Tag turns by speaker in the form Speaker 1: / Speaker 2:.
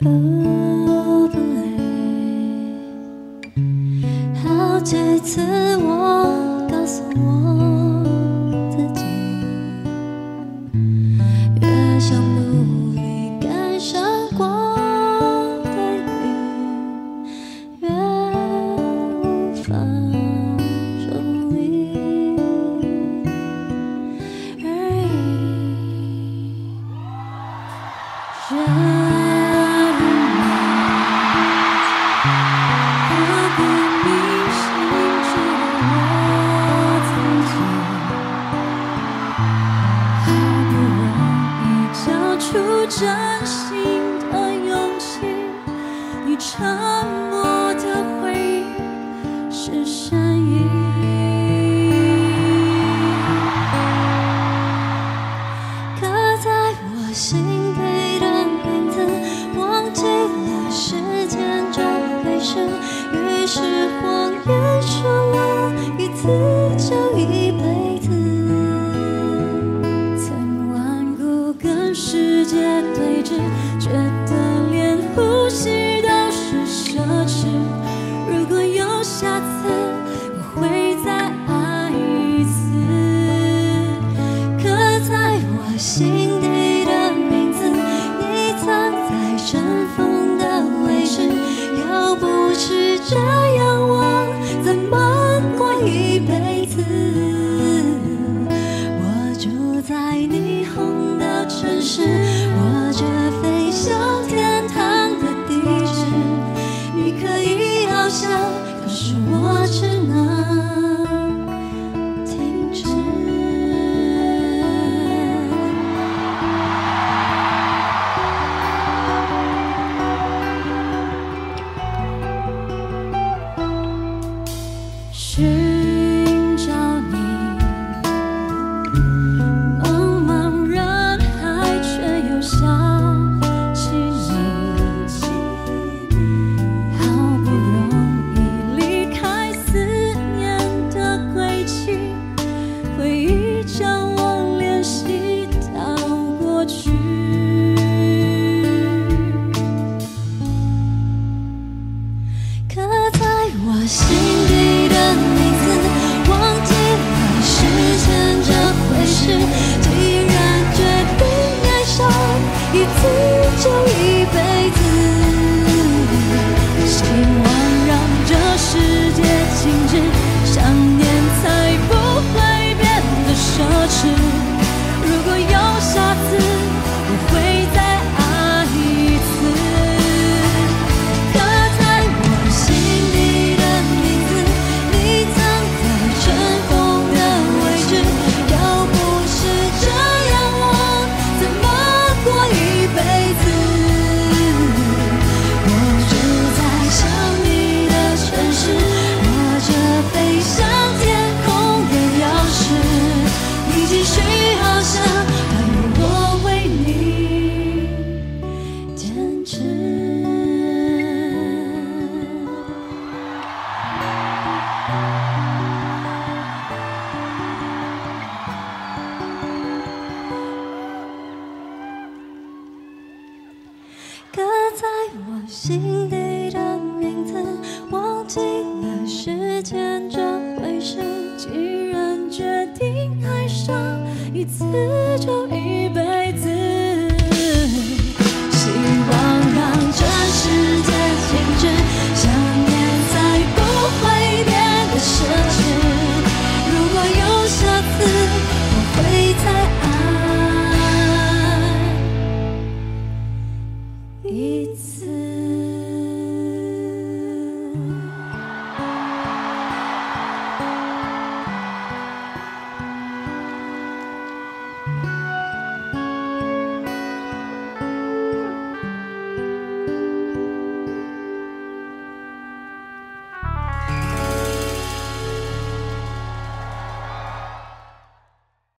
Speaker 1: 好几次，我告诉我。see 寻找你，茫茫人海，却又想起你。好不容易离开思念的轨迹，回忆将我联系到过去，刻在我心。既然决定爱上一次，就一辈子。心底的名字忘记了时间这回事。既然决定爱上一次就一